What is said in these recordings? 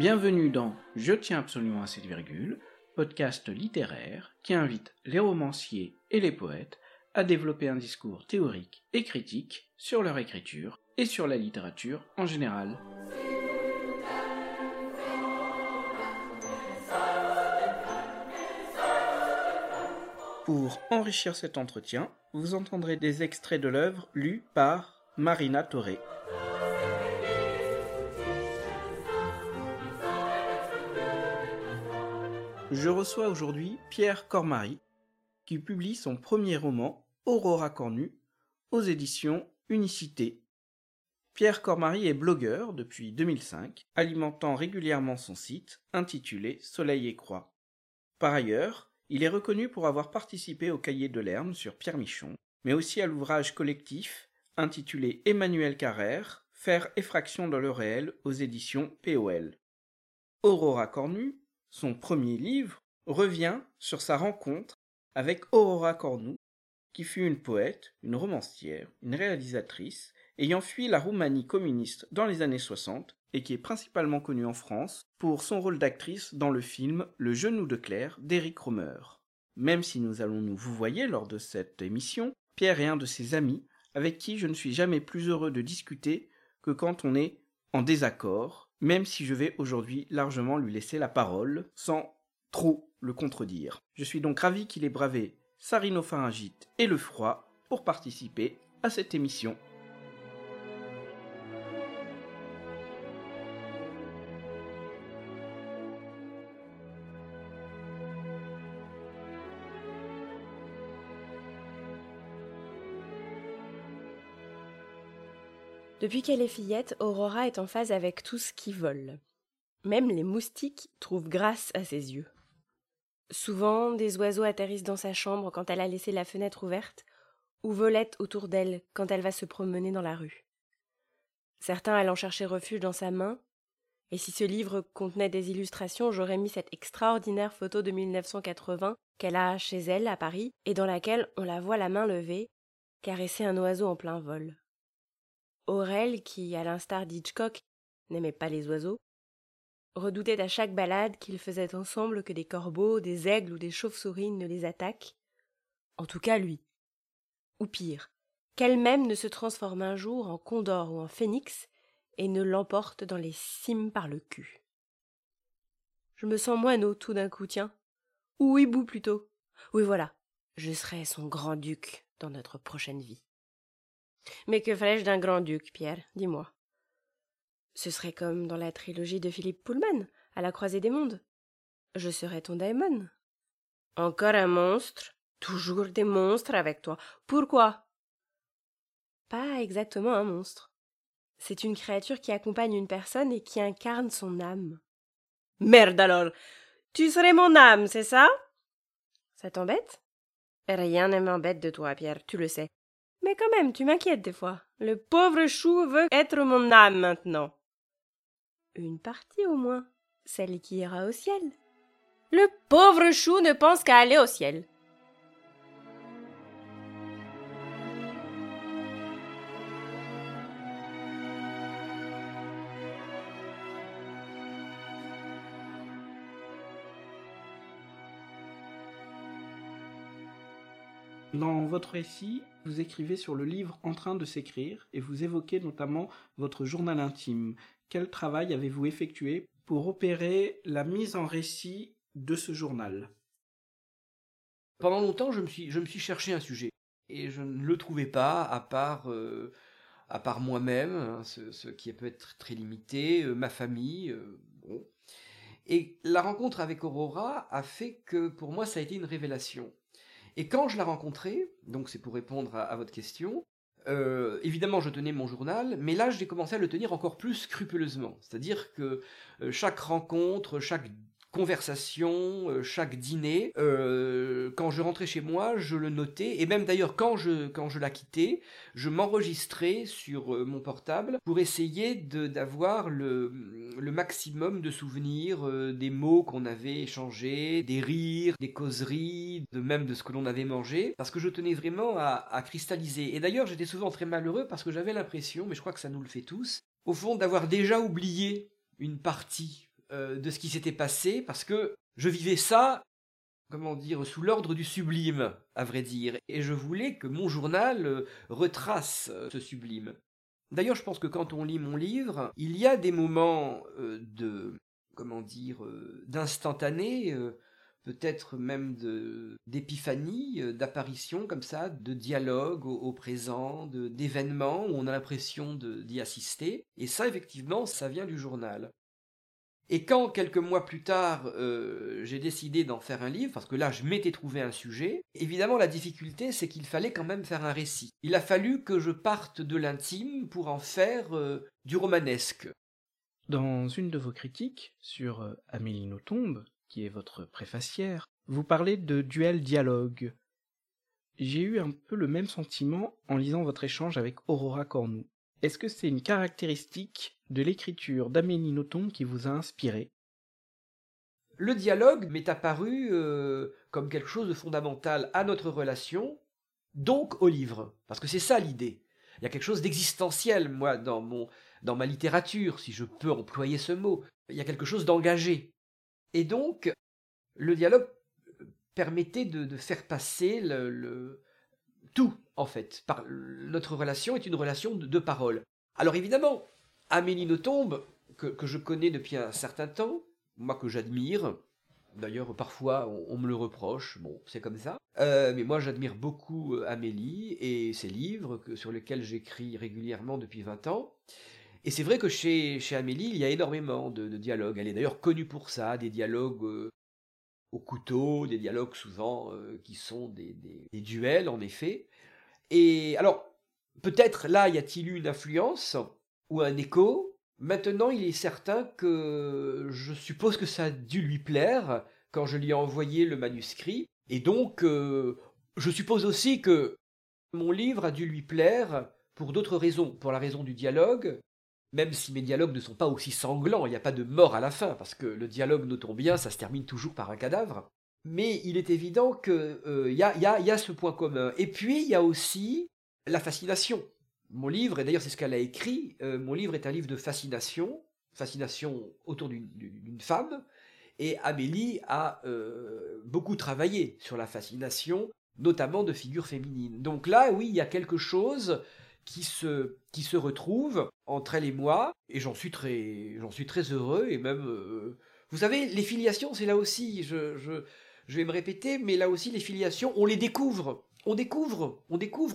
Bienvenue dans Je tiens absolument à cette virgule, podcast littéraire qui invite les romanciers et les poètes à développer un discours théorique et critique sur leur écriture et sur la littérature en général. Pour enrichir cet entretien, vous entendrez des extraits de l'œuvre lus par Marina Toré. Je reçois aujourd'hui Pierre Cormary, qui publie son premier roman, Aurora Cornue, aux éditions Unicité. Pierre Cormary est blogueur depuis 2005, alimentant régulièrement son site intitulé Soleil et Croix. Par ailleurs, il est reconnu pour avoir participé au cahier de Lerme sur Pierre Michon, mais aussi à l'ouvrage collectif intitulé Emmanuel Carrère, Faire effraction dans le réel aux éditions POL. Aurora Cornue son premier livre, revient sur sa rencontre avec Aurora Cornu, qui fut une poète, une romancière, une réalisatrice, ayant fui la Roumanie communiste dans les années 60 et qui est principalement connue en France pour son rôle d'actrice dans le film Le genou de Claire d'Éric Romer. Même si nous allons nous vous voyer lors de cette émission, Pierre est un de ses amis avec qui je ne suis jamais plus heureux de discuter que quand on est en désaccord même si je vais aujourd'hui largement lui laisser la parole, sans trop le contredire. Je suis donc ravi qu'il ait bravé sa rhinopharyngite et le froid pour participer à cette émission. Depuis qu'elle est fillette, Aurora est en phase avec tout ce qui vole. Même les moustiques trouvent grâce à ses yeux. Souvent, des oiseaux atterrissent dans sa chambre quand elle a laissé la fenêtre ouverte, ou volettent autour d'elle quand elle va se promener dans la rue. Certains allant chercher refuge dans sa main, et si ce livre contenait des illustrations, j'aurais mis cette extraordinaire photo de 1980 qu'elle a chez elle à Paris, et dans laquelle on la voit la main levée, caresser un oiseau en plein vol. Aurel, qui, à l'instar d'Hitchcock, n'aimait pas les oiseaux, redoutait à chaque balade qu'ils faisaient ensemble que des corbeaux, des aigles ou des chauves-souris ne les attaquent. En tout cas, lui. Ou pire, qu'elle-même ne se transforme un jour en condor ou en phénix et ne l'emporte dans les cimes par le cul. Je me sens moineau tout d'un coup, tiens. Ou hibou plutôt. Oui, voilà. Je serai son grand-duc dans notre prochaine vie. Mais que ferais-je d'un grand-duc, Pierre? Dis-moi. Ce serait comme dans la trilogie de Philippe Pullman, à la croisée des mondes. Je serais ton daimon. Encore un monstre Toujours des monstres avec toi. Pourquoi? Pas exactement un monstre. C'est une créature qui accompagne une personne et qui incarne son âme. Merde alors Tu serais mon âme, c'est ça? Ça t'embête? Rien ne m'embête de toi, Pierre, tu le sais. Mais quand même, tu m'inquiètes des fois. Le pauvre chou veut être mon âme maintenant. Une partie au moins, celle qui ira au ciel. Le pauvre chou ne pense qu'à aller au ciel. Dans votre récit, vous écrivez sur le livre en train de s'écrire et vous évoquez notamment votre journal intime. Quel travail avez-vous effectué pour opérer la mise en récit de ce journal? Pendant longtemps, je me, suis, je cherché un sujet et je ne le trouvais pas à part, euh, part moi-même, hein, ce, qui peut être très limité, euh, ma famille. Euh, bon. Et la rencontre avec Aurora a fait que pour moi ça a été une révélation. Et quand je l'ai rencontré, donc c'est pour répondre à, votre question, euh, évidemment, je tenais mon journal, mais là, j'ai commencé à le tenir encore plus scrupuleusement. C'est-à-dire que euh, chaque rencontre, chaque conversation, euh, chaque dîner, euh, quand je rentrais chez moi, je le notais, et même d'ailleurs quand je, quand je la quittais, je m'enregistrais sur euh, mon portable pour essayer d'avoir le, maximum de souvenirs des mots qu'on avait échangés, des rires, des causeries, de même de ce que l'on avait mangé, parce que je tenais vraiment à cristalliser. Et d'ailleurs, j'étais souvent très malheureux parce que j'avais l'impression, mais je crois que ça nous le fait tous, au fond d'avoir déjà oublié une partie euh, de ce qui s'était passé parce que je vivais ça, comment dire, sous l'ordre du sublime, à vrai dire, et je voulais que mon journal euh, retrace euh, ce sublime. D'ailleurs, je pense que quand on lit mon livre, il y a des moments de, comment dire, d'instantané, peut-être même d'épiphanie, d'apparition comme ça, de dialogue au, présent, d'événements où on a l'impression d'y assister. Et ça, effectivement, ça vient du journal. Et quand, quelques mois plus tard, euh, j'ai décidé d'en faire un livre, parce que là, je m'étais trouvé un sujet, évidemment, la difficulté, c'est qu'il fallait quand même faire un récit. Il a fallu que je parte de l'intime pour en faire euh, du romanesque. Dans une de vos critiques sur euh, Amélie Nothomb, qui est votre préfacière, vous parlez de duel dialogue. J'ai eu un peu le même sentiment en lisant votre échange avec Aurora Cornou. Est-ce que c'est une caractéristique de l'écriture d'Amélie Nothomb qui vous a inspiré Le dialogue m'est apparu euh, comme quelque chose de fondamental à notre relation, donc au livre, parce que c'est ça l'idée. Il y a quelque chose d'existentiel, moi, dans, mon, dans ma littérature, si je peux employer ce mot. Il y a quelque chose d'engagé. Et donc, le dialogue permettait de, faire passer le, tout, en fait. Notre relation est une relation de, deux paroles. Alors évidemment, Amélie Nothomb, que, que je connais depuis un certain temps, moi que j'admire, D'ailleurs, parfois, on, me le reproche, bon, c'est comme ça. Euh, mais moi, j'admire beaucoup euh, Amélie et ses livres que, sur lesquels j'écris régulièrement depuis 20 ans. Et c'est vrai que chez, chez Amélie, il y a énormément de, dialogues. Elle est d'ailleurs connue pour ça, des dialogues euh, au couteau, des dialogues souvent qui sont des, des, duels, en effet. Et alors, peut-être là, y a-t-il eu une influence? Ou un écho Maintenant, il est certain que je suppose que ça a dû lui plaire quand je lui ai envoyé le manuscrit. Et donc, euh, je suppose aussi que mon livre a dû lui plaire pour d'autres raisons. Pour la raison du dialogue, même si mes dialogues ne sont pas aussi sanglants, il n'y a pas de mort à la fin, parce que le dialogue, notons bien, ça se termine toujours par un cadavre. Mais il est évident qu'il euh, y, a, y a ce point commun. Et puis, il y a aussi la fascination. Mon livre, et d'ailleurs c'est ce qu'elle a écrit, euh, mon livre est un livre de fascination, fascination autour d'une femme, et Amélie a euh, beaucoup travaillé sur la fascination, notamment de figures féminines. Donc là, oui, il y a quelque chose qui se, qui se retrouve entre elle et moi, et j'en suis très, suis très heureux, et même, euh, vous savez, les filiations, c'est là aussi, je, je, je vais me répéter, mais là aussi, les filiations, on les découvre on découvre,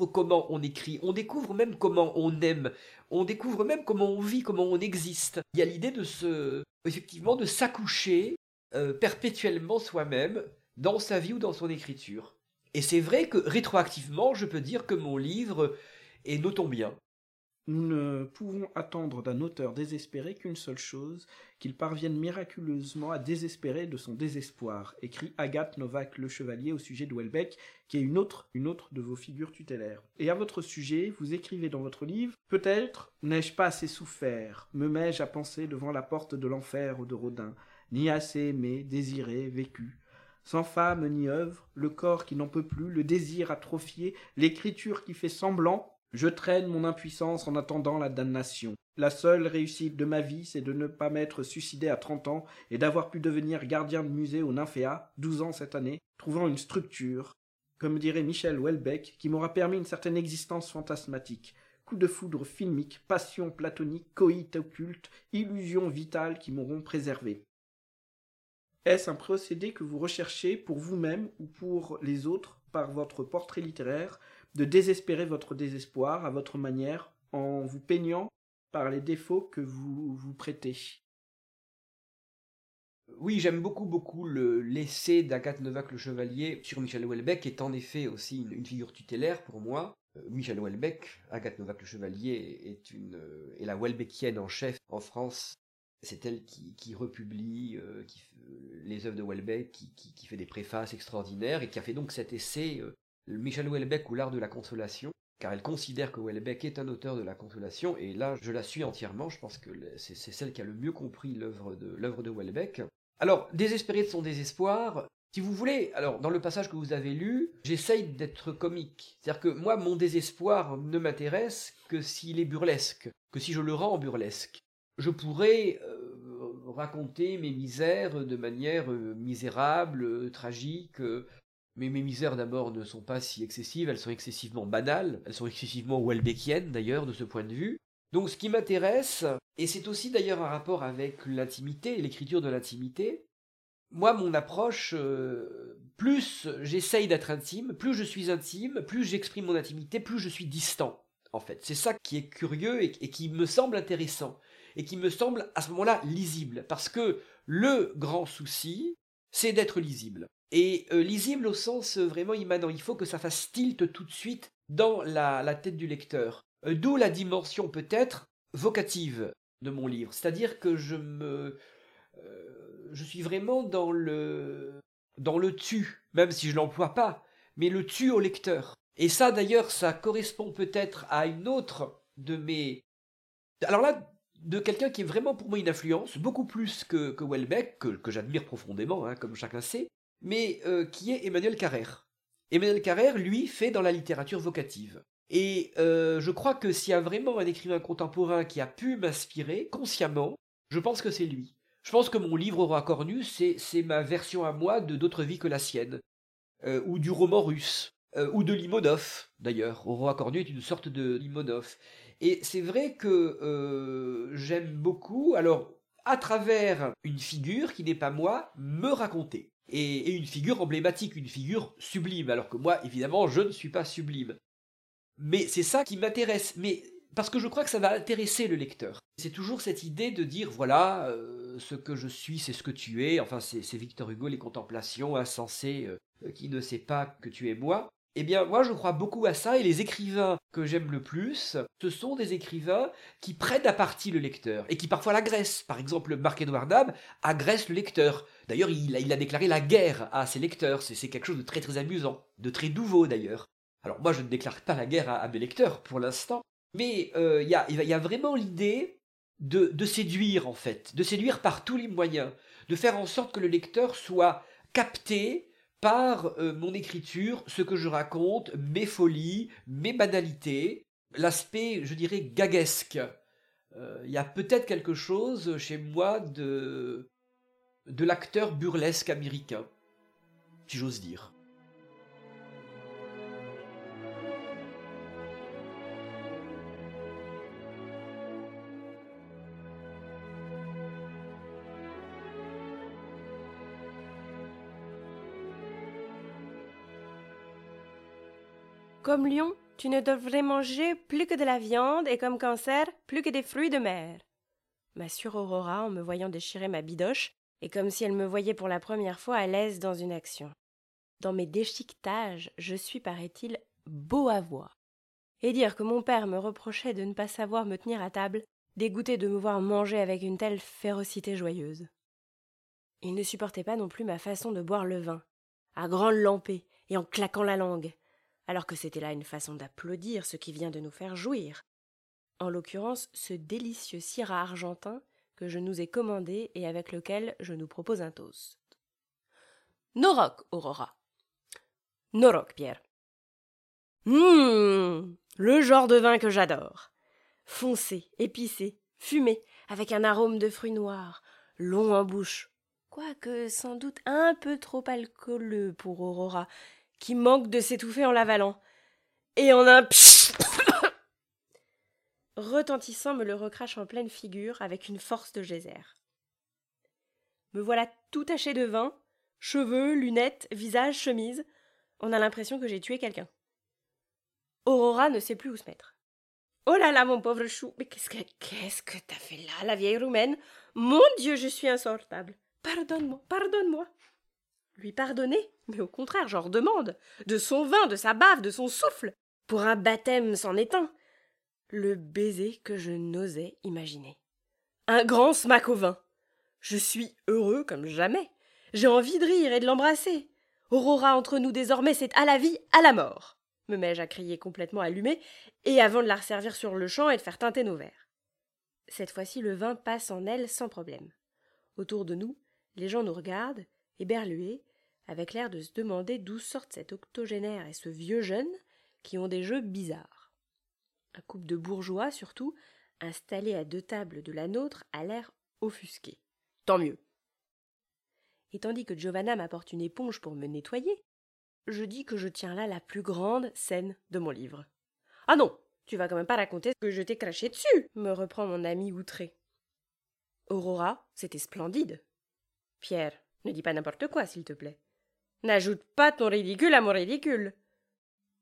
comment on écrit, on découvre même comment on aime, on découvre même comment on vit, comment on existe. Il y a l'idée de se, effectivement, de s'accoucher euh, perpétuellement soi-même dans sa vie ou dans son écriture. Et c'est vrai que rétroactivement, je peux dire que mon livre est notons bien. Nous ne pouvons attendre d'un auteur désespéré qu'une seule chose, qu'il parvienne miraculeusement à désespérer de son désespoir, écrit Agathe Novak Le Chevalier au sujet de Welbeck, qui est une autre, une autre de vos figures tutélaires. Et à votre sujet, vous écrivez dans votre livre Peut-être n'ai-je pas assez souffert, me mets-je à penser devant la porte de l'enfer ou de Rodin, ni assez aimé, désiré, vécu. Sans femme ni œuvre, le corps qui n'en peut plus, le désir atrophié, l'écriture qui fait semblant, je traîne mon impuissance en attendant la damnation. La seule réussite de ma vie, c'est de ne pas m'être suicidé à trente ans et d'avoir pu devenir gardien de musée au Nymphéa, douze ans cette année, trouvant une structure, comme dirait Michel Houellebecq, qui m'aura permis une certaine existence fantasmatique. Coup de foudre filmique, passion platonique, coït occulte, illusion vitale qui m'auront préservé. Est-ce un procédé que vous recherchez pour vous-même ou pour les autres par votre portrait littéraire? De désespérer votre désespoir à votre manière en vous peignant par les défauts que vous vous prêtez. Oui, j'aime beaucoup, beaucoup le l'essai d'Agathe Novak le Chevalier sur Michel Houellebecq, qui est en effet aussi une, figure tutélaire pour moi. Euh, Michel Houellebecq, Agathe Novak le Chevalier, est, une, euh, la Houellebecqienne en chef en France. C'est elle qui, republie euh, qui, les œuvres de Houellebecq, qui, qui, fait des préfaces extraordinaires et qui a fait donc cet essai Michel Houellebecq ou l'art de la consolation, car elle considère que Houellebecq est un auteur de la consolation, et là je la suis entièrement, je pense que c'est celle qui a le mieux compris l'œuvre de, l'œuvre de Houellebecq. Alors, désespéré de son désespoir, si vous voulez, alors dans le passage que vous avez lu, j'essaye d'être comique. C'est-à-dire que moi, mon désespoir ne m'intéresse que s'il est burlesque, que si je le rends burlesque. Je pourrais euh, raconter mes misères de manière misérable, tragique. Mais mes misères d'abord ne sont pas si excessives, elles sont excessivement banales, elles sont excessivement welbeckiennes d'ailleurs de ce point de vue. Donc ce qui m'intéresse, et c'est aussi d'ailleurs un rapport avec l'intimité, l'écriture de l'intimité, moi mon approche, plus j'essaye d'être intime, plus je suis intime, plus j'exprime mon intimité, plus je suis distant en fait. C'est ça qui est curieux et, qui me semble intéressant et qui me semble à ce moment-là lisible. Parce que le grand souci, c'est d'être lisible. Et euh, lisible au sens euh, vraiment immanent. Il faut que ça fasse tilt tout de suite dans la, tête du lecteur. Euh, d'où la dimension peut-être vocative de mon livre. C'est-à-dire que je me. je suis vraiment dans le. dans le tu, même si je l'emploie pas, mais le tu au lecteur. Et ça, d'ailleurs, ça correspond peut-être à une autre de mes... Alors là, de quelqu'un qui est vraiment pour moi une influence, beaucoup plus que, que Welbeck, que, j'admire profondément, hein, comme chacun sait, mais euh, qui est Emmanuel Carrère. Emmanuel Carrère, lui, fait dans la littérature vocative. Et euh, je crois que s'il y a vraiment un écrivain contemporain qui a pu m'inspirer consciemment, je pense que c'est lui. Je pense que mon livre Aura Cornus, c'est ma version à moi de D'autres vies que la sienne, euh, ou du roman russe, ou de Limonov, d'ailleurs. Aurora Cornu est une sorte de Limonov. Et c'est vrai que j'aime beaucoup, alors, à travers une figure qui n'est pas moi, me raconter. Et, une figure emblématique, une figure sublime, alors que moi, évidemment, je ne suis pas sublime. Mais c'est ça qui m'intéresse, mais parce que je crois que ça va intéresser le lecteur. C'est toujours cette idée de dire, voilà, euh, ce que je suis, c'est ce que tu es. Enfin, c'est Victor Hugo, les contemplations insensées, qui ne sait pas que tu es moi. Eh bien, moi, je crois beaucoup à ça, et les écrivains que j'aime le plus, ce sont des écrivains qui prennent à partie le lecteur, et qui parfois l'agressent. Par exemple, Marc-Edouard Dab agresse le lecteur. D'ailleurs, il, a déclaré la guerre à ses lecteurs. C'est quelque chose de très très amusant, de très nouveau d'ailleurs. Alors moi, je ne déclare pas la guerre à, mes lecteurs pour l'instant, mais euh, il y, a, vraiment l'idée de, de séduire, en fait, de séduire par tous les moyens, de faire en sorte que le lecteur soit capté, par euh, mon écriture, ce que je raconte, mes folies, mes banalités, l'aspect, je dirais, gaguesque. Euh, il y a peut-être quelque chose chez moi de, de l'acteur burlesque américain, si j'ose dire. Comme lion, tu ne devrais manger plus que de la viande et comme cancer, plus que des fruits de mer. M'assure Aurora en me voyant déchirer ma bidoche et comme si elle me voyait pour la première fois à l'aise dans une action. Dans mes déchiquetages, je suis, paraît-il, beau à voir. Et dire que mon père me reprochait de ne pas savoir me tenir à table, dégoûté de me voir manger avec une telle férocité joyeuse. Il ne supportait pas non plus ma façon de boire le vin, à grandes lampées et en claquant la langue, alors que c'était là une façon d'applaudir ce qui vient de nous faire jouir. En l'occurrence, ce délicieux syrah argentin que je nous ai commandé et avec lequel je nous propose un toast. Norok, Aurora. Norok, Pierre. Hum, le genre de vin que j'adore. Foncé, épicé, fumé, avec un arôme de fruits noirs, long en bouche, quoique sans doute un peu trop alcooleux pour Aurora, qui manque de s'étouffer en l'avalant. Et en un retentissant me le recrache en pleine figure avec une force de geyser. Me voilà tout taché de vin, cheveux, lunettes, visage, chemise. On a l'impression que j'ai tué quelqu'un. Aurora ne sait plus où se mettre. Oh là là, mon pauvre chou, mais qu'est-ce que qu'est-ce que t'as fait là, la vieille roumaine? Mon Dieu, je suis insortable. Pardonne-moi, pardonne-moi. Lui pardonner Mais au contraire, j'en redemande. De son vin, de sa bave, de son souffle. Pour un baptême est un. Le baiser que je n'osais imaginer. Un grand smack au vin. Je suis heureux comme jamais. J'ai envie de rire et de l'embrasser. Aurora entre nous désormais, c'est à la vie, à la mort. me mets-je à crier complètement allumé, et avant de la resservir sur le champ et de faire teinter nos verres. Cette fois-ci, le vin passe en elle sans problème. Autour de nous, les gens nous regardent, éberlués, avec l'air de se demander d'où sortent cet octogénaire et ce vieux jeune qui ont des jeux bizarres. Un couple de bourgeois, surtout, installés à deux tables de la nôtre, a l'air offusqué. Tant mieux. Et tandis que Giovanna m'apporte une éponge pour me nettoyer, je dis que je tiens là la plus grande scène de mon livre. Ah non, tu vas quand même pas raconter que je t'ai craché dessus, me reprend mon ami outré. Aurora, c'était splendide. Pierre, ne dis pas n'importe quoi, s'il te plaît. N'ajoute pas ton ridicule à mon ridicule.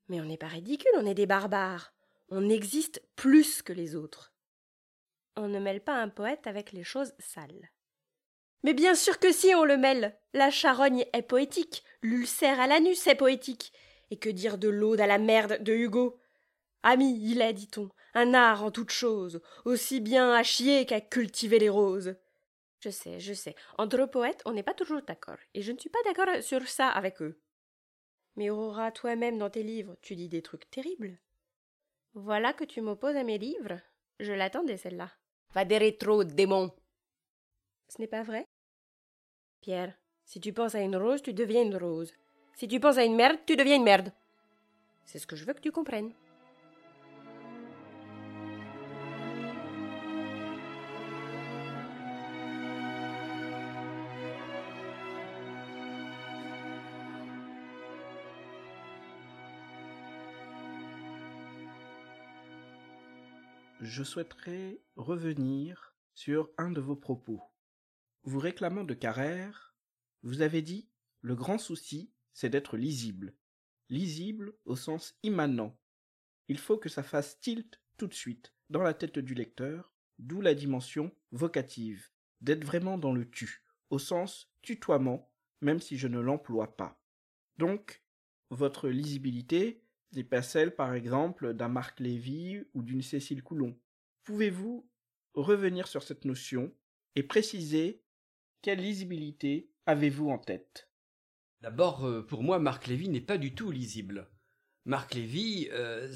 Mais on n'est pas ridicule, on est des barbares. On existe plus que les autres. On ne mêle pas un poète avec les choses sales. Mais bien sûr que si on le mêle. La charogne est poétique, l'ulcère à l'anus est poétique. Et que dire de l'aude à la merde de Hugo? Ami, il est, dit-on, un art en toute chose, aussi bien à chier qu'à cultiver les roses. Je sais, je sais. Entre poètes, on n'est pas toujours d'accord, et je ne suis pas d'accord sur ça avec eux. Mais Aurora, toi-même, dans tes livres, tu dis des trucs terribles. Voilà que tu m'opposes à mes livres. Je l'attendais, celle-là. Va des rétro, démon. Ce n'est pas vrai? Pierre, si tu penses à une rose, tu deviens une rose. Si tu penses à une merde, tu deviens une merde. C'est ce que je veux que tu comprennes. Je souhaiterais revenir sur un de vos propos. Vous réclamant de Carrère, vous avez dit le grand souci, c'est d'être lisible. Lisible au sens immanent. Il faut que ça fasse tilt tout de suite dans la tête du lecteur, d'où la dimension vocative, d'être vraiment dans le tu, au sens tutoiement, même si je ne l'emploie pas. Donc, votre lisibilité n'est pas celle, par exemple, d'un Marc Lévy ou d'une Cécile Coulon. Pouvez-vous revenir sur cette notion et préciser quelle lisibilité avez-vous en tête? D'abord, euh, pour moi, Marc Lévy n'est pas du tout lisible. Marc Lévy, euh,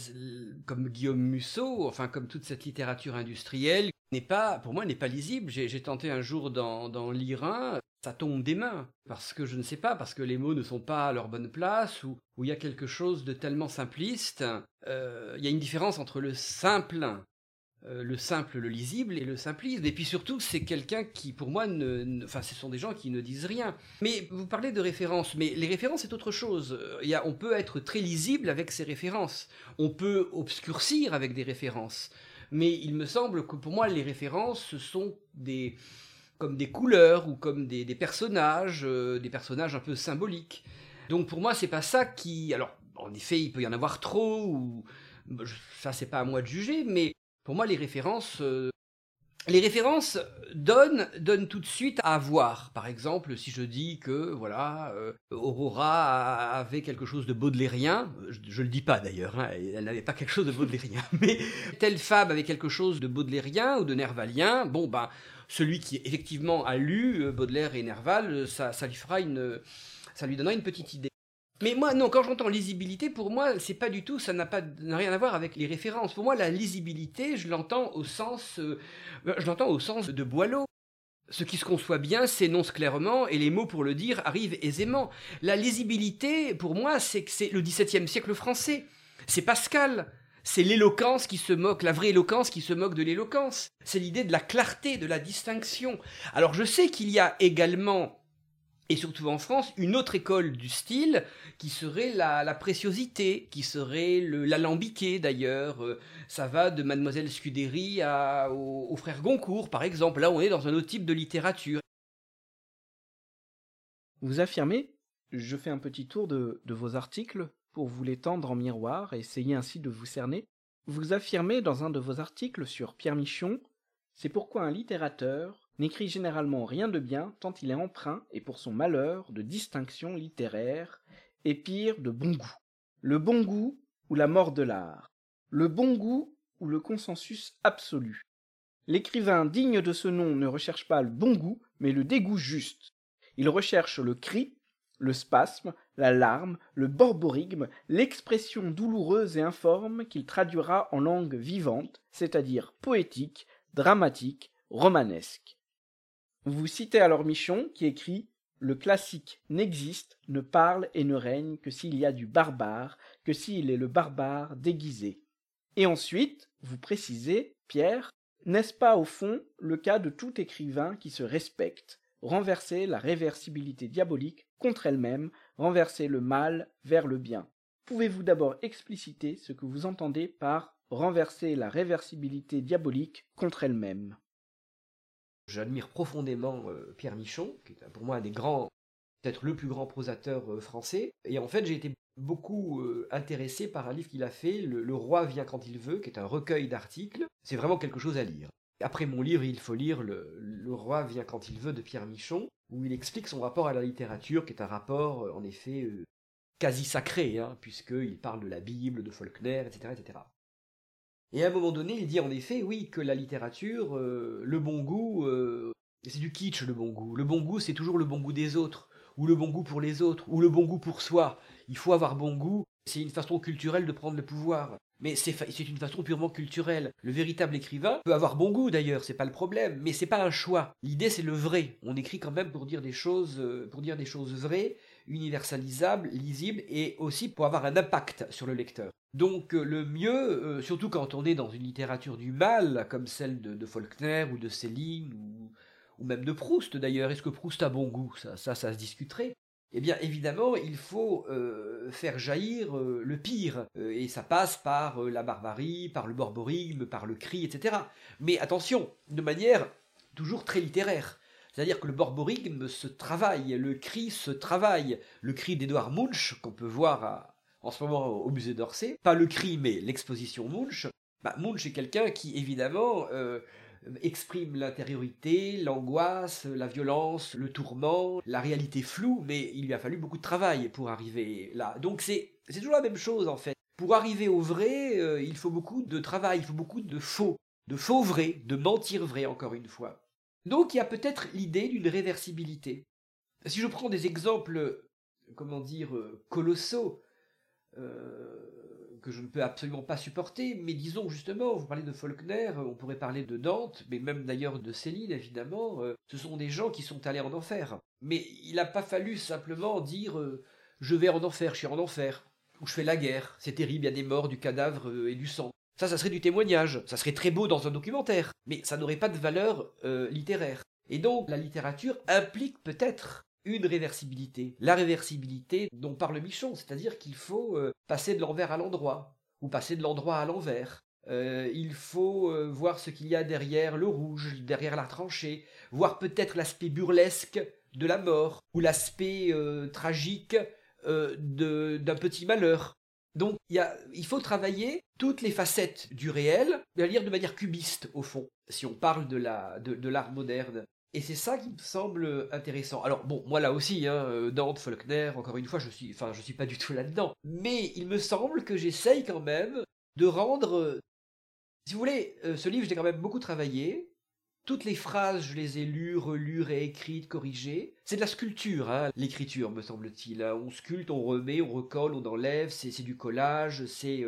comme Guillaume Musso, enfin comme toute cette littérature industrielle, n'est pas, pour moi, n'est pas lisible. J'ai tenté un jour d'en lire un, ça tombe des mains, parce que je ne sais pas, parce que les mots ne sont pas à leur bonne place, ou il y a quelque chose de tellement simpliste. Euh, il y a une différence entre le simple euh, le simple, le lisible et le simplisme. Et puis surtout, c'est quelqu'un qui, pour moi, ne, enfin, ce sont des gens qui ne disent rien. Mais vous parlez de références, mais les références, c'est autre chose. Il y a, on peut être très lisible avec ses références. On peut obscurcir avec des références. Mais il me semble que pour moi, les références, ce sont des comme des couleurs ou comme des, personnages, euh, des personnages un peu symboliques. Donc pour moi, c'est pas ça qui. Alors, en effet, il peut y en avoir trop, ou ça, c'est pas à moi de juger, mais pour moi, les références, euh, donnent, tout de suite à voir. Par exemple, si je dis que voilà, euh, Aurora avait quelque chose de baudelairien, je, ne le dis pas d'ailleurs, hein, elle n'avait pas quelque chose de baudelairien, mais telle femme avait quelque chose de baudelairien ou de nervalien, bon ben celui qui effectivement a lu euh, Baudelaire et Nerval, ça lui fera une, ça lui donnera une petite idée. Mais moi, non, quand j'entends lisibilité, pour moi, c'est pas du tout, ça n'a pas, rien à voir avec les références. Pour moi, la lisibilité, je l'entends au sens, euh, je l'entends au sens de Boileau. Ce qui se conçoit bien s'énonce clairement et les mots pour le dire arrivent aisément. La lisibilité, pour moi, c'est que c'est le XVIIe siècle français. C'est Pascal. C'est l'éloquence qui se moque, la vraie éloquence qui se moque de l'éloquence. C'est l'idée de la clarté, de la distinction. Alors je sais qu'il y a également et surtout en France, une autre école du style qui serait la, préciosité, qui serait l'alambiqué d'ailleurs. Euh, ça va de Mademoiselle Scudéry à, au, frère Goncourt, par exemple. Là, on est dans un autre type de littérature. Vous affirmez, je fais un petit tour de, de vos articles pour vous les tendre en miroir et essayer ainsi de vous cerner. Vous affirmez dans un de vos articles sur Pierre Michon, c'est pourquoi un littérateur n'écrit généralement rien de bien tant il est empreint, et pour son malheur, de distinction littéraire, et pire, de bon goût. Le bon goût ou la mort de l'art. Le bon goût ou le consensus absolu. L'écrivain digne de ce nom ne recherche pas le bon goût, mais le dégoût juste. Il recherche le cri, le spasme, la larme, le borborigme, l'expression douloureuse et informe qu'il traduira en langue vivante, c'est-à-dire poétique, dramatique, romanesque. Vous citez alors Michon qui écrit Le classique n'existe, ne parle et ne règne que s'il y a du barbare, que s'il est le barbare déguisé. Et ensuite, vous précisez, Pierre, n'est-ce pas au fond le cas de tout écrivain qui se respecte, renverser la réversibilité diabolique contre elle-même, renverser le mal vers le bien? Pouvez-vous d'abord expliciter ce que vous entendez par renverser la réversibilité diabolique contre elle-même J'admire profondément euh, Pierre Michon, qui est pour moi un des grands, peut-être le plus grand prosateur euh, français. Et en fait, j'ai été beaucoup euh, intéressé par un livre qu'il a fait, le, Roi vient quand il veut, qui est un recueil d'articles. C'est vraiment quelque chose à lire. Après mon livre, il faut lire le, Roi vient quand il veut de Pierre Michon, où il explique son rapport à la littérature, qui est un rapport, en effet, quasi sacré, hein, puisqu'il parle de la Bible, de Faulkner, etc., etc. Et à un moment donné, il dit en effet, oui, que la littérature, euh, le bon goût, euh, c'est du kitsch le bon goût. Le bon goût, c'est toujours le bon goût des autres, ou le bon goût pour les autres, ou le bon goût pour soi. Il faut avoir bon goût, c'est une façon culturelle de prendre le pouvoir. Mais c'est une façon purement culturelle. Le véritable écrivain peut avoir bon goût d'ailleurs, c'est pas le problème, mais c'est pas un choix. L'idée c'est le vrai. On écrit quand même pour dire des choses, euh, pour dire des choses vraies, universalisables, lisibles, et aussi pour avoir un impact sur le lecteur. Donc euh, le mieux, euh, surtout quand on est dans une littérature du mal, comme celle de, Faulkner ou de Céline, ou, même de Proust d'ailleurs, est-ce que Proust a bon goût? Ça, ça, ça se discuterait. Eh bien évidemment, il faut euh, faire jaillir le pire, et ça passe par la barbarie, par le borborigme, par le cri, etc. Mais attention, de manière toujours très littéraire. C'est-à-dire que le borborigme se travaille, le cri se travaille. Le cri d'Edouard Munch, qu'on peut voir en ce moment au musée d'Orsay, pas le cri mais l'exposition Munch, bah, Munch est quelqu'un qui évidemment euh, exprime l'intériorité, l'angoisse, la violence, le tourment, la réalité floue, mais il lui a fallu beaucoup de travail pour arriver là. Donc c'est toujours la même chose en fait. Pour arriver au vrai, euh, il faut beaucoup de travail, il faut beaucoup de faux, de faux vrai, de mentir vrai encore une fois. Donc il y a peut-être l'idée d'une réversibilité. Si je prends des exemples, comment dire, euh, colossaux, euh, que je ne peux absolument pas supporter, mais disons justement, vous parlez de Faulkner, on pourrait parler de Dante, mais même d'ailleurs de Céline évidemment, euh, ce sont des gens qui sont allés en enfer. Mais il n'a pas fallu simplement dire je vais en enfer, je suis en enfer, ou je fais la guerre, c'est terrible, il y a des morts, du cadavre et du sang. Ça, ça serait du témoignage, ça serait très beau dans un documentaire, mais ça n'aurait pas de valeur littéraire. Et donc la littérature implique peut-être une réversibilité. La réversibilité dont parle Michon, c'est-à-dire qu'il faut euh, passer de l'envers à l'endroit, ou passer de l'endroit à l'envers. Euh, il faut euh, voir ce qu'il y a derrière le rouge, derrière la tranchée, voir peut-être l'aspect burlesque de la mort, ou l'aspect tragique d'un petit malheur. Donc il faut travailler toutes les facettes du réel, à dire de manière cubiste au fond, si on parle de l'art de, moderne. Et c'est ça qui me semble intéressant. Alors bon, moi là aussi, hein, euh, Dante, Faulkner, encore une fois, je suis, enfin, je suis pas du tout là-dedans. Mais il me semble que j'essaye quand même de rendre, si vous voulez, euh, ce livre, j'ai quand même beaucoup travaillé. Toutes les phrases, je les ai lues, relues, réécrites, corrigées. C'est de la sculpture, hein, l'écriture, me semble-t-il. Hein. On sculpte, on remet, on recolle, on enlève. C'est du collage, c'est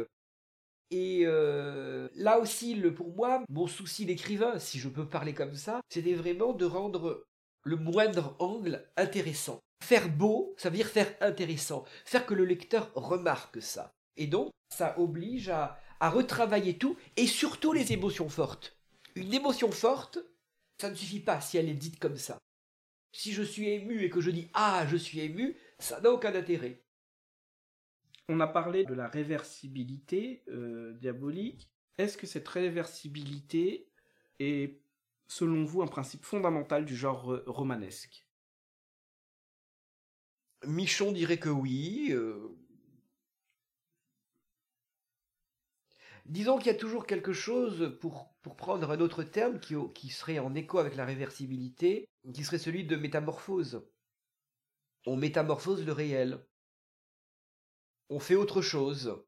et euh, là aussi, pour moi, mon souci d'écrivain, si je peux parler comme ça, c'était vraiment de rendre le moindre angle intéressant. Faire beau, ça veut dire faire intéressant, faire que le lecteur remarque ça. Et donc, ça oblige à retravailler tout, et surtout les émotions fortes. Une émotion forte, ça ne suffit pas si elle est dite comme ça. Si je suis ému et que je dis Ah, je suis ému, ça n'a aucun intérêt. On a parlé de la réversibilité euh, diabolique. Est-ce que cette réversibilité est, selon vous, un principe fondamental du genre euh, romanesque? Michon dirait que oui. Euh. Disons qu'il y a toujours quelque chose, pour, prendre un autre terme qui, serait en écho avec la réversibilité, qui serait celui de métamorphose. On métamorphose le réel on fait autre chose.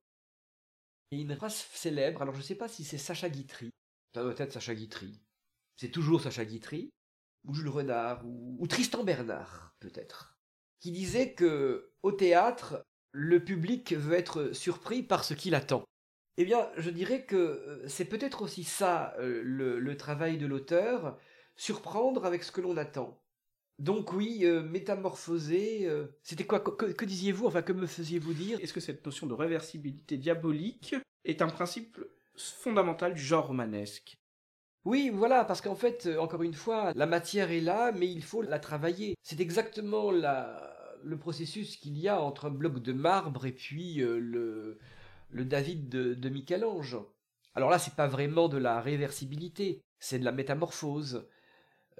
Et une phrase célèbre, alors je ne sais pas si c'est Sacha Guitry, ça doit être Sacha Guitry, c'est toujours Sacha Guitry, ou Jules Renard, ou, Tristan Bernard, peut-être, qui disait que au théâtre, le public veut être surpris par ce qu'il attend. Eh bien, je dirais que euh, c'est peut-être aussi ça euh, le travail de l'auteur, surprendre avec ce que l'on attend. Donc oui, euh, métamorphoser, euh, c'était quoi que, disiez-vous Enfin, que me faisiez-vous dire? Est-ce que cette notion de réversibilité diabolique est un principe fondamental du genre romanesque? Oui, voilà, parce qu'en fait, encore une fois, la matière est là, mais il faut la travailler. C'est exactement le processus qu'il y a entre un bloc de marbre et puis euh, le, le David de, Michel-Ange. Alors là, c'est pas vraiment de la réversibilité, c'est de la métamorphose.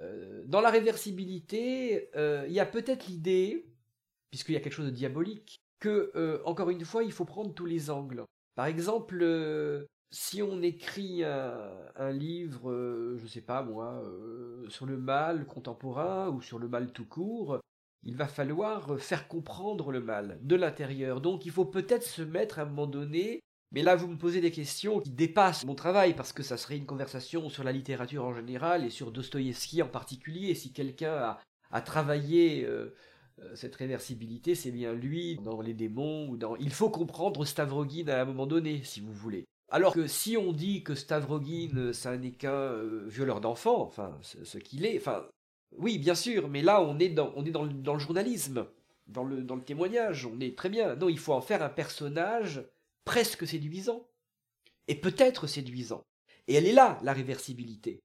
Euh, dans la réversibilité, il y a peut-être l'idée, puisqu'il y a quelque chose de diabolique, que, encore une fois, il faut prendre tous les angles. Par exemple, si on écrit un, livre, euh, je sais pas moi, euh, sur le mal contemporain ou sur le mal tout court, il va falloir faire comprendre le mal de l'intérieur. Donc il faut peut-être se mettre à un moment donné, mais là vous me posez des questions qui dépassent mon travail, parce que ça serait une conversation sur la littérature en général et sur Dostoïevski en particulier. Si quelqu'un a, travaillé euh, cette réversibilité, c'est bien lui dans Les démons ou dans... Il faut comprendre Stavrogin à un moment donné, si vous voulez. Alors que si on dit que Stavrogin, euh, ça n'est qu'un euh, violeur d'enfants, enfin, ce, qu'il est, enfin, oui, bien sûr, mais là, on est dans, le, journalisme, dans le, témoignage, on est très bien. Non, il faut en faire un personnage presque séduisant, et peut-être séduisant. Et elle est là, la réversibilité.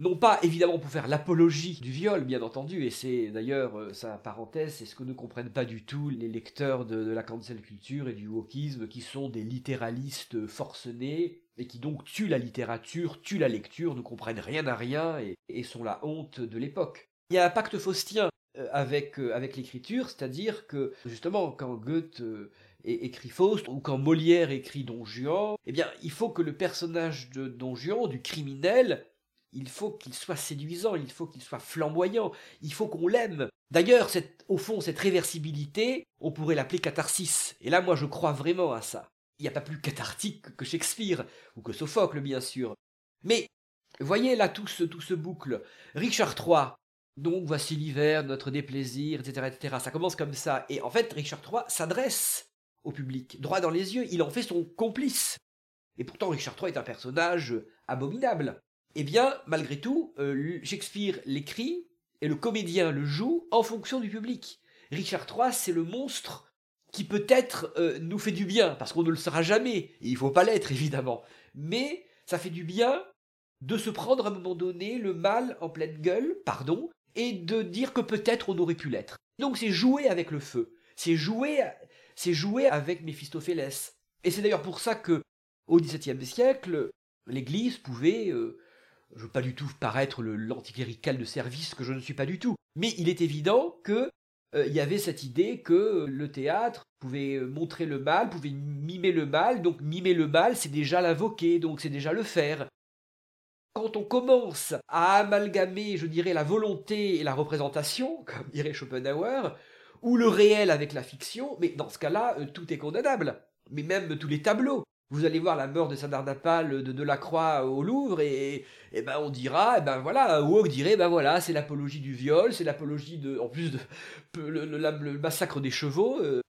Non pas évidemment pour faire l'apologie du viol, bien entendu, et c'est d'ailleurs euh, sa parenthèse, c'est ce que ne comprennent pas du tout les lecteurs de, la cancel culture et du wokisme, qui sont des littéralistes forcenés, et qui donc tuent la littérature, tuent la lecture, ne comprennent rien à rien, et, sont la honte de l'époque. Il y a un pacte faustien euh, avec, euh, avec l'écriture, c'est-à-dire que justement quand Goethe écrit Faust ou quand Molière écrit Don Juan, eh bien il faut que le personnage de Don Juan, du criminel, il faut qu'il soit séduisant, il faut qu'il soit flamboyant, il faut qu'on l'aime. D'ailleurs, au fond, cette réversibilité, on pourrait l'appeler catharsis. Et là, moi, je crois vraiment à ça. Il n'y a pas plus cathartique que Shakespeare, ou que Sophocle, bien sûr. Mais, voyez là tout ce, boucle. Richard III, donc voici l'hiver, notre déplaisir, etc., etc. Ça commence comme ça. Et en fait, Richard III s'adresse au public, droit dans les yeux, il en fait son complice. Et pourtant, Richard III est un personnage abominable eh bien, malgré tout, euh, Shakespeare l'écrit et le comédien le joue en fonction du public. Richard III, c'est le monstre qui peut-être euh, nous fait du bien, parce qu'on ne le sera jamais, et il faut pas l'être évidemment, mais ça fait du bien de se prendre à un moment donné le mal en pleine gueule, pardon, et de dire que peut-être on aurait pu l'être. Donc c'est jouer avec le feu, c'est jouer, c'est jouer avec Méphistophélès. Et c'est d'ailleurs pour ça que, au XVIIe siècle, l'Église pouvait euh, je veux pas du tout paraître l'anticlérical de service que je ne suis pas du tout. Mais il est évident que il y avait cette idée que le théâtre pouvait montrer le mal, pouvait mimer le mal, donc mimer le mal, c'est déjà l'invoquer, donc c'est déjà le faire. Quand on commence à amalgamer, je dirais, la volonté et la représentation, comme dirait Schopenhauer, ou le réel avec la fiction, mais dans ce cas-là, euh, tout est condamnable. Mais même tous les tableaux. Vous allez voir la mort de Sardanapale de Delacroix au Louvre et, ben on dira, et ben voilà, dirait, ben voilà, c'est l'apologie du viol, c'est l'apologie de, en plus de le, massacre des chevaux. Euh,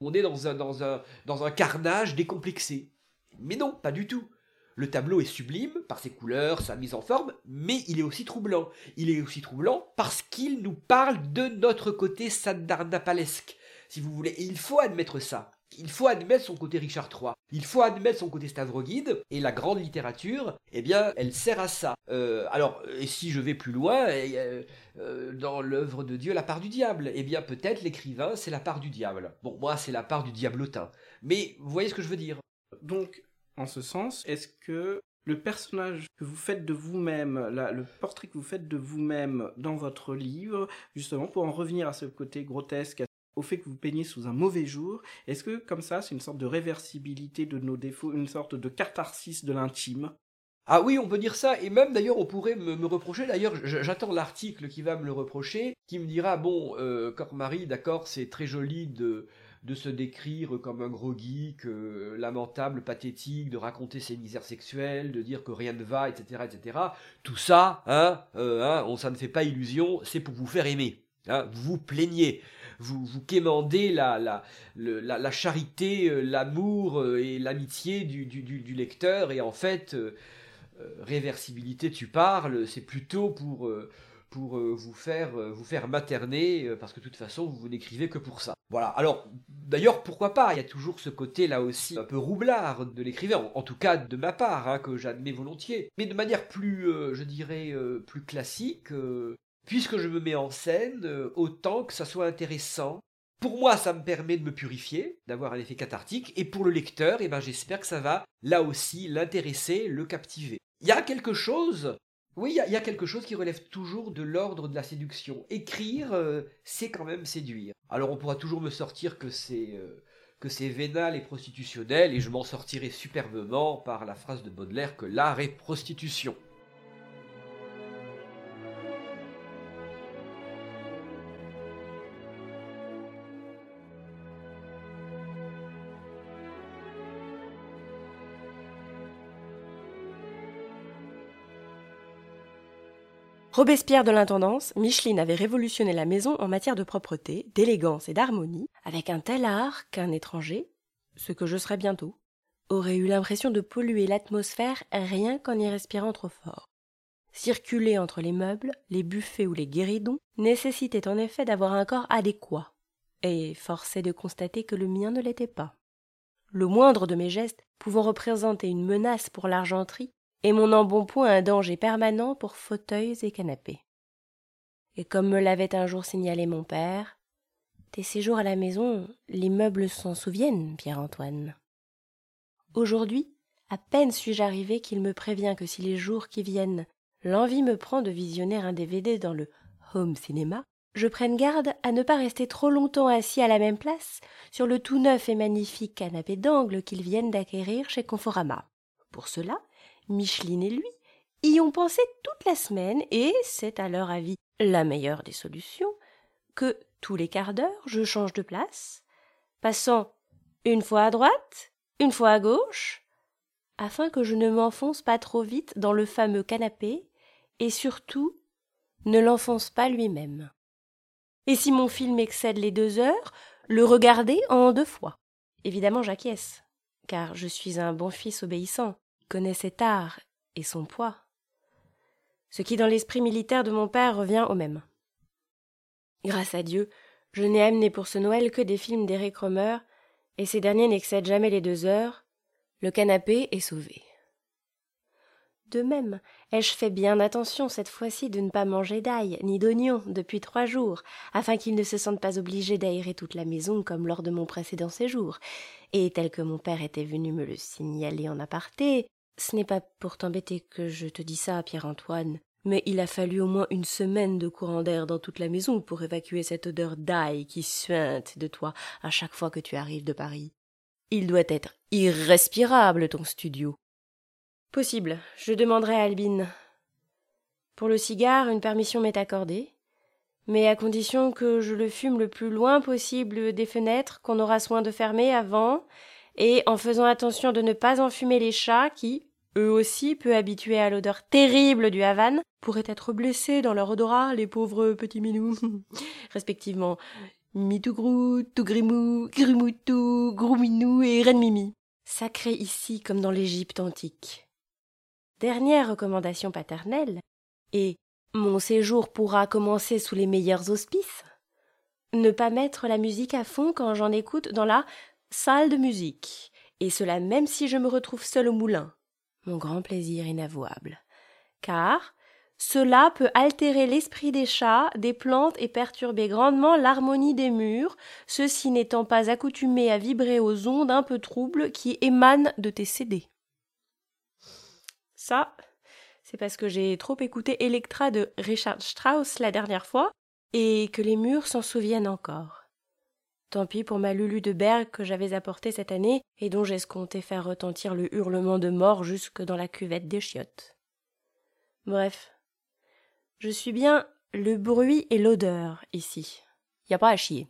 on est dans un, carnage décomplexé. Mais non, pas du tout. Le tableau est sublime par ses couleurs, sa mise en forme, mais il est aussi troublant. Il est aussi troublant parce qu'il nous parle de notre côté sardanapalesque, si vous voulez. Et il faut admettre ça. Il faut admettre son côté Richard III. Il faut admettre son côté Stavroguide. Et la grande littérature, eh bien, elle sert à ça. Euh, alors, et si je vais plus loin, euh, euh, dans l'œuvre de Dieu, la part du diable, eh bien, peut-être l'écrivain, c'est la part du diable. Bon, moi, c'est la part du diablotin. Mais vous voyez ce que je veux dire? Donc, en ce sens, est-ce que le personnage que vous faites de vous-même, le portrait que vous faites de vous-même dans votre livre, justement pour en revenir à ce côté grotesque, au fait que vous peignez sous un mauvais jour Est-ce que comme ça, c'est une sorte de réversibilité de nos défauts, une sorte de catharsis de l'intime? Ah oui, on peut dire ça, et même d'ailleurs on pourrait me, reprocher, d'ailleurs j'attends l'article qui va me le reprocher, qui me dira, bon, euh, Cormarie, d'accord, c'est très joli de, de se décrire comme un gros geek, euh, lamentable, pathétique, de raconter ses misères sexuelles, de dire que rien ne va, etc. etc. Tout ça, hein, euh, hein on, ça ne fait pas illusion, c'est pour vous faire aimer. Hein, vous vous plaignez vous, vous quémandez la, la, la, charité, euh, l'amour euh, et l'amitié du, lecteur, et en fait, euh, réversibilité, tu parles, c'est plutôt pour, pour vous faire vous faire materner parce que de toute façon vous, vous n'écrivez que pour ça. Voilà. Alors d'ailleurs pourquoi pas? Il y a toujours ce côté là aussi un peu roublard de l'écrivain, en, tout cas de ma part, hein, que j'admets volontiers, mais de manière plus, je dirais, plus classique. Puisque je me mets en scène, autant que ça soit intéressant, pour moi, ça me permet de me purifier, d'avoir un effet cathartique, et pour le lecteur, eh ben, j'espère que ça va, là aussi, l'intéresser, le captiver. Il y a quelque chose, oui, il y, a quelque chose qui relève toujours de l'ordre de la séduction. Écrire, euh, c'est quand même séduire. Alors on pourra toujours me sortir que c'est euh, que c'est vénal et prostitutionnel, et je m'en sortirai superbement par la phrase de Baudelaire que l'art est prostitution. Robespierre de l'intendance, Micheline avait révolutionné la maison en matière de propreté, d'élégance et d'harmonie, avec un tel art qu'un étranger, ce que je serai bientôt, aurait eu l'impression de polluer l'atmosphère rien qu'en y respirant trop fort. Circuler entre les meubles, les buffets ou les guéridons nécessitait en effet d'avoir un corps adéquat, et forçait de constater que le mien ne l'était pas. Le moindre de mes gestes pouvant représenter une menace pour l'argenterie et mon embonpoint un danger permanent pour fauteuils et canapés. Et comme me l'avait un jour signalé mon père, tes séjours à la maison, les meubles s'en souviennent, Pierre-Antoine. Aujourd'hui, à peine suis-je arrivé qu'il me prévient que si les jours qui viennent, l'envie me prend de visionner un DVD dans le home cinéma, je prenne garde à ne pas rester trop longtemps assis à la même place sur le tout neuf et magnifique canapé d'angle qu'ils viennent d'acquérir chez Conforama. Pour cela, Micheline et lui y ont pensé toute la semaine et c'est à leur avis la meilleure des solutions que tous les quarts d'heure je change de place, passant une fois à droite, une fois à gauche, afin que je ne m'enfonce pas trop vite dans le fameux canapé et surtout ne l'enfonce pas lui-même. Et si mon film excède les deux heures, le regarder en deux fois. Évidemment, j'acquiesce, car je suis un bon fils obéissant connaît cet art et son poids. Ce qui dans l'esprit militaire de mon père revient au même. Grâce à Dieu, je n'ai amené pour ce Noël que des films d'Eric Romer, et ces derniers n'excèdent jamais les deux heures. Le canapé est sauvé. De même, ai-je fait bien attention cette fois-ci de ne pas manger d'ail ni d'oignons depuis trois jours, afin qu'ils ne se sentent pas obligés d'aérer toute la maison comme lors de mon précédent séjour. Et tel que mon père était venu me le signaler en aparté, ce n'est pas pour t'embêter que je te dis ça, Pierre-Antoine, mais il a fallu au moins une semaine de courant d'air dans toute la maison pour évacuer cette odeur d'ail qui suinte de toi à chaque fois que tu arrives de Paris. Il doit être irrespirable, ton studio. Possible, je demanderai à Albine. Pour le cigare, une permission m'est accordée, mais à condition que je le fume le plus loin possible des fenêtres qu'on aura soin de fermer avant, et en faisant attention de ne pas enfumer les chats qui, eux aussi peu habitués à l'odeur terrible du Havane, pourraient être blessés dans leur odorat, les pauvres petits minous, respectivement Mitougrou, Tougrimou, Grimoutou, Grouminou et Renmimi. Sacré ici comme dans l'Égypte antique. Dernière recommandation paternelle, et mon séjour pourra commencer sous les meilleurs auspices. Ne pas mettre la musique à fond quand j'en écoute dans la salle de musique, et cela même si je me retrouve seul au moulin, mon grand plaisir inavouable. Car cela peut altérer l'esprit des chats, des plantes et perturber grandement l'harmonie des murs, ceux-ci n'étant pas accoutumés à vibrer aux ondes un peu troubles qui émanent de tes CD. Ça, c'est parce que j'ai trop écouté Electra de Richard Strauss la dernière fois et que les murs s'en souviennent encore. Tant pis pour ma Lulu de Berg que j'avais apportée cette année et dont j'escomptais faire retentir le hurlement de mort jusque dans la cuvette des chiottes. Bref. Je suis bien le bruit et l'odeur ici. Y a pas à chier.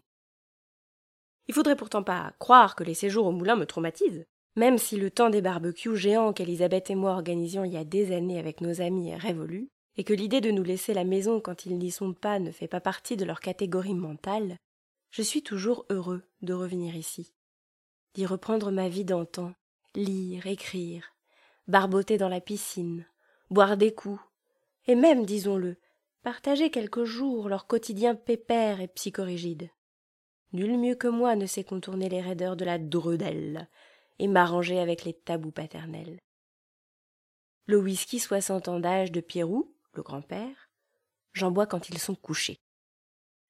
Il faudrait pourtant pas croire que les séjours au moulin me traumatisent. Même si le temps des barbecues géants qu'Elisabeth et moi organisions il y a des années avec nos amis est révolu, et que l'idée de nous laisser la maison quand ils n'y sont pas ne fait pas partie de leur catégorie mentale, je suis toujours heureux de revenir ici, d'y reprendre ma vie d'antan, lire, écrire, barboter dans la piscine, boire des coups, et même, disons-le, partager quelques jours leur quotidien pépère et psychorigide. Nul mieux que moi ne sait contourner les raideurs de la Drudelle et m'arranger avec les tabous paternels. Le whisky soixante ans d'âge de Pierrot, le grand-père, j'en bois quand ils sont couchés.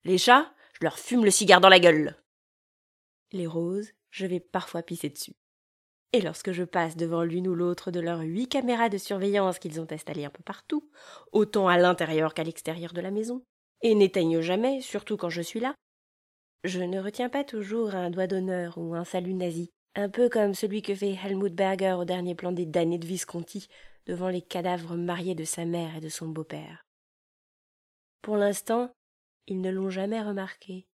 Les chats, je leur fume le cigare dans la gueule. Les roses, je vais parfois pisser dessus. Et lorsque je passe devant l'une ou l'autre de leurs huit caméras de surveillance qu'ils ont installées un peu partout, autant à l'intérieur qu'à l'extérieur de la maison, et n'éteignent jamais, surtout quand je suis là, je ne retiens pas toujours un doigt d'honneur ou un salut nazi, un peu comme celui que fait Helmut Berger au dernier plan des damnés de Visconti devant les cadavres mariés de sa mère et de son beau-père. Pour l'instant, ils ne l'ont jamais remarqué,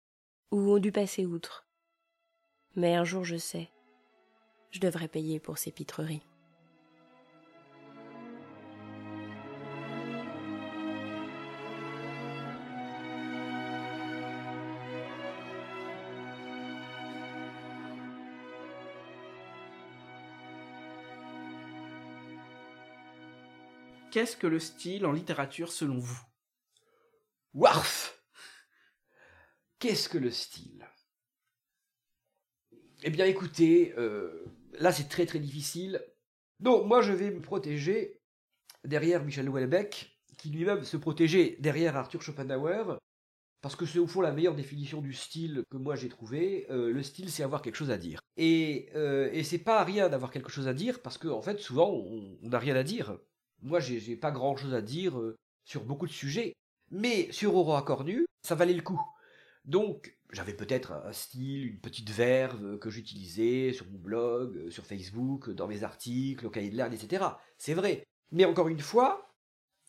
ou ont dû passer outre. Mais un jour je sais, je devrais payer pour ces pitreries. Qu'est-ce que le style en littérature selon vous? Warf Qu'est-ce que le style? Eh bien écoutez, euh, là c'est très très difficile. Non, moi je vais me protéger derrière Michel Houellebecq, qui lui-même se protégeait derrière Arthur Schopenhauer, parce que c'est au fond la meilleure définition du style que moi j'ai trouvé. Euh, le style, c'est avoir quelque chose à dire. Et, euh, et c'est pas rien d'avoir quelque chose à dire, parce qu'en en fait, souvent, on n'a rien à dire. Moi, j'ai pas grand chose à dire sur beaucoup de sujets. Mais sur Aurora Cornu, ça valait le coup. Donc, j'avais peut-être un style, une petite verve que j'utilisais sur mon blog, euh, sur Facebook, dans mes articles, au cahier de etc. C'est vrai. Mais encore une fois,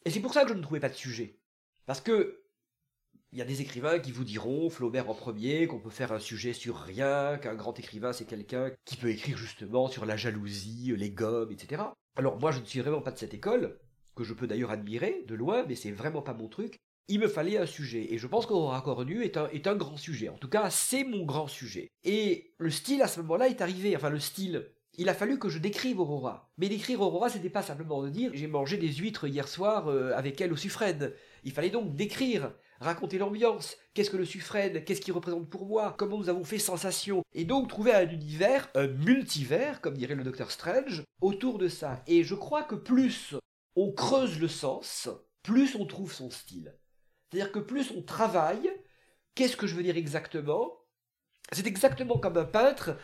et c'est pour ça que je ne trouvais pas de sujet. Parce que il y a des écrivains qui vous diront, Flaubert en premier, qu'on peut faire un sujet sur rien, qu'un grand écrivain c'est quelqu'un qui peut écrire justement sur la jalousie, les gommes, etc. Alors moi je ne suis vraiment pas de cette école, que je peux d'ailleurs admirer de loin, mais c'est vraiment pas mon truc. Il me fallait un sujet, et je pense qu'Aurora Cornu est un, est un grand sujet. En tout cas, c'est mon grand sujet. Et le style à ce moment-là est arrivé, enfin le style, il a fallu que je décrive Aurora. Mais décrire Aurora, c'était pas simplement de dire j'ai mangé des huîtres hier soir euh, avec elle au suffrène. Il fallait donc décrire, raconter l'ambiance, qu'est-ce que le suffrène, qu'est-ce qu'il représente pour moi, comment nous avons fait sensation, et donc trouver un univers, un multivers, comme dirait le docteur Strange, autour de ça. Et je crois que plus on creuse le sens, plus on trouve son style. C'est-à-dire que plus on travaille, qu'est-ce que je veux dire exactement? C'est exactement comme un peintre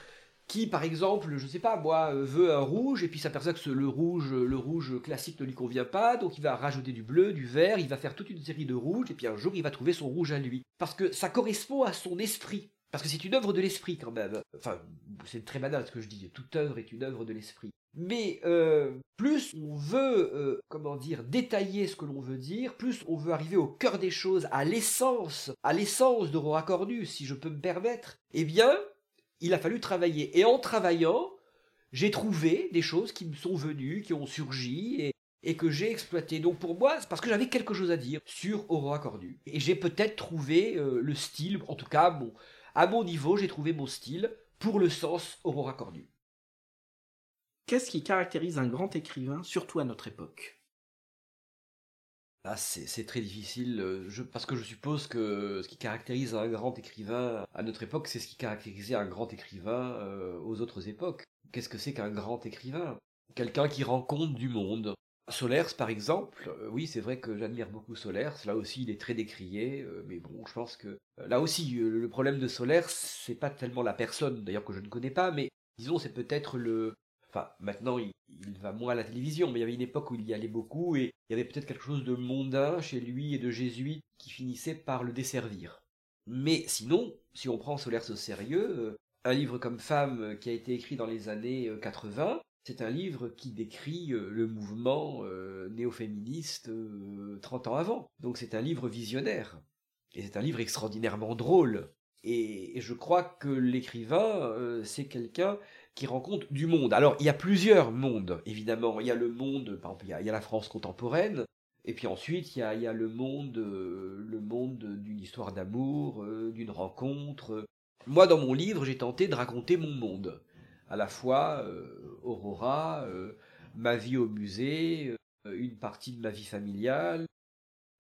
qui, par exemple, je sais pas, moi, euh, veut un rouge, et puis s'aperçoit que le rouge, le rouge classique ne lui convient pas, donc il va rajouter du bleu, du vert, il va faire toute une série de rouges, et puis un jour il va trouver son rouge à lui. Parce que ça correspond à son esprit. Parce que c'est une œuvre de l'esprit quand même. Enfin, c'est très banal ce que je dis, toute œuvre est une œuvre de l'esprit. Mais euh, plus on veut, euh, comment dire, détailler ce que l'on veut dire, plus on veut arriver au cœur des choses, à l'essence, à l'essence de Rora Cornus, si je peux me permettre, eh bien, il a fallu travailler. Et en travaillant, j'ai trouvé des choses qui me sont venues, qui ont surgi et, que j'ai exploitées. Donc pour moi, c'est parce que j'avais quelque chose à dire sur Aurora Cornu. Et j'ai peut-être trouvé euh, le style, en tout cas, à mon niveau, j'ai trouvé mon style pour le sens Aurora Cornu. Qu'est-ce qui caractérise un grand écrivain, surtout à notre époque? Là, c'est très difficile, euh, parce que je suppose que ce qui caractérise un grand écrivain à notre époque, c'est ce qui caractérisait un grand écrivain euh, aux autres époques. Qu'est-ce que c'est qu'un grand écrivain? Quelqu'un qui rencontre du monde. Solers, par exemple, euh, oui, c'est vrai que j'admire beaucoup Solers. Là aussi, il est très décrié, mais bon, je pense que là aussi, le problème de Solers, c'est pas tellement la personne, d'ailleurs que je ne connais pas, mais disons, c'est peut-être le, Maintenant, il, va moins à la télévision, mais il y avait une époque où il y allait beaucoup et il y avait peut-être quelque chose de mondain chez lui et de jésuite qui finissait par le desservir. Mais sinon, si on prend Solers au sérieux, euh, un livre comme Femme euh, qui a été écrit dans les années 80, euh, c'est un livre qui décrit le mouvement néo-féministe 30 ans avant. Donc c'est un livre visionnaire. Et c'est un livre extraordinairement drôle. Et, je crois que l'écrivain, c'est quelqu'un qui rencontre du monde. Alors, il y a plusieurs mondes, évidemment. Il y a le monde, par exemple, il y a, la France contemporaine, et puis ensuite, il y a, le monde, euh, le monde d'une histoire d'amour, euh, d'une rencontre. Moi, dans mon livre, j'ai tenté de raconter mon monde. À la fois euh, Aurora, ma vie au musée, une partie de ma vie familiale,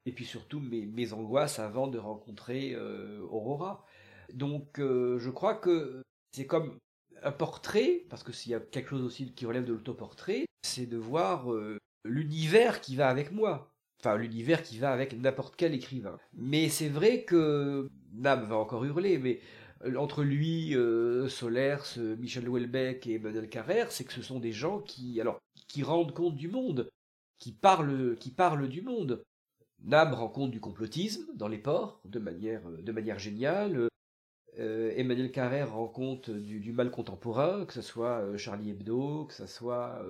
et puis surtout mes, mes angoisses avant de rencontrer Aurora. Donc je crois que c'est comme un portrait, parce que s'il y a quelque chose aussi qui relève de l'autoportrait, c'est de voir l'univers qui va avec moi. Enfin, l'univers qui va avec n'importe quel écrivain. Mais c'est vrai que Nam va encore hurler, mais euh, entre lui, euh, Solers, euh, Michel Houellebecq et Emmanuel Carrère, c'est que ce sont des gens qui, alors, qui rendent compte du monde, qui parlent, qui parlent du monde. Nam rend compte du complotisme dans les ports de manière, de manière géniale. Emmanuel Carrère rend compte du, mal contemporain, que ce soit Charlie Hebdo, que ce soit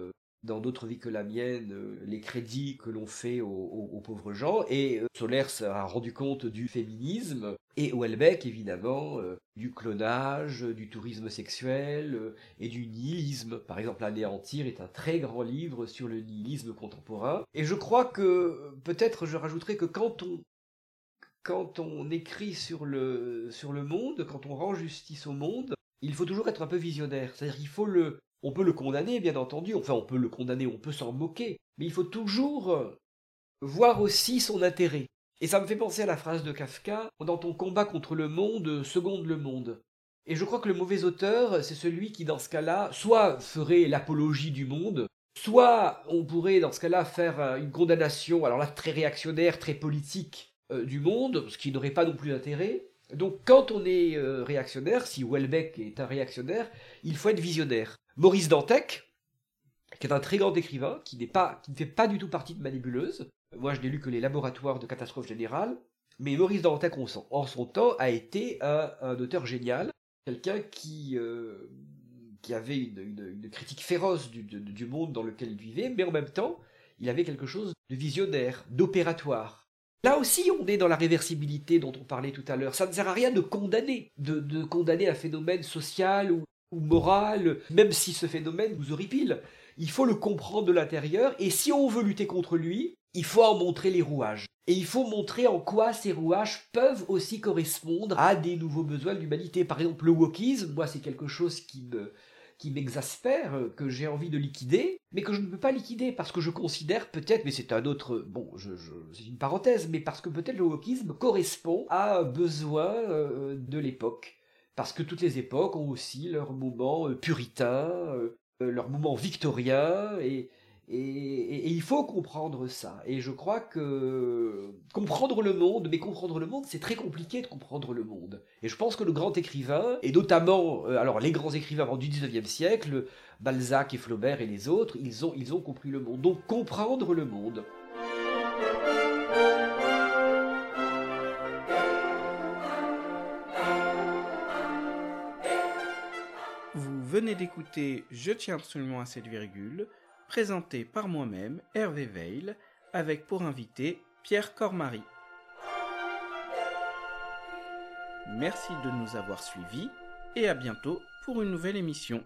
dans d'autres vies que la mienne, euh, les crédits que l'on fait aux, pauvres gens. Et euh, Solers a rendu compte du féminisme. Et Houellebecq, évidemment, euh, du clonage, du tourisme sexuel et du nihilisme. Par exemple, Anéantir est un très grand livre sur le nihilisme contemporain. Et je crois que, peut-être je rajouterais que quand on, quand on écrit sur le, sur le monde, quand on rend justice au monde, il faut toujours être un peu visionnaire. C'est-à-dire qu'il faut le, on peut le condamner, bien entendu, enfin on peut le condamner, on peut s'en moquer, mais il faut toujours euh, voir aussi son intérêt. Et ça me fait penser à la phrase de Kafka, dans ton combat contre le monde, seconde le monde. Et je crois que le mauvais auteur, c'est celui qui, dans ce cas-là, soit ferait l'apologie du monde, soit on pourrait, dans ce cas-là, faire euh, une condamnation, alors là, très réactionnaire, très politique du monde, ce qui n'aurait pas non plus d'intérêt. Donc quand on est réactionnaire, si Welbeck est un réactionnaire, il faut être visionnaire. Maurice Dantec, qui est un très grand écrivain, qui, pas, qui ne fait pas du tout partie de ma nébuleuse. Moi, je n'ai lu que les laboratoires de catastrophe générale. Mais Maurice Dantec, en son temps, a été un, auteur génial. Quelqu'un qui, euh, qui avait une, critique féroce du monde dans lequel il vivait, mais en même temps, il avait quelque chose de visionnaire, d'opératoire. Là aussi, on est dans la réversibilité dont on parlait tout à l'heure. Ça ne sert à rien de condamner, de, condamner un phénomène social ou, morale, même si ce phénomène vous horripile. Il faut le comprendre de l'intérieur, et si on veut lutter contre lui, il faut en montrer les rouages. Et il faut montrer en quoi ces rouages peuvent aussi correspondre à des nouveaux besoins de l'humanité. Par exemple, le wokisme, moi c'est quelque chose qui me m'exaspère, que j'ai envie de liquider, mais que je ne peux pas liquider parce que je considère peut-être, mais c'est un autre, bon, je, c'est une parenthèse, mais parce que peut-être le wokisme correspond à un besoin euh, de l'époque. Parce que toutes les époques ont aussi leur moment euh, puritain, euh, euh, leur moment victorien, et, et, il faut comprendre ça. Et je crois que comprendre le monde, mais comprendre le monde, c'est très compliqué de comprendre le monde. Et je pense que le grand écrivain, et notamment, alors les grands écrivains du 19e siècle, Balzac et Flaubert et les autres, ils ont, ils ont compris le monde. Donc comprendre le monde. venez d'écouter Je tiens absolument à cette virgule, présenté par moi-même, Hervé Veil, avec pour invité Pierre Cormary. Merci de nous avoir suivis et à bientôt pour une nouvelle émission.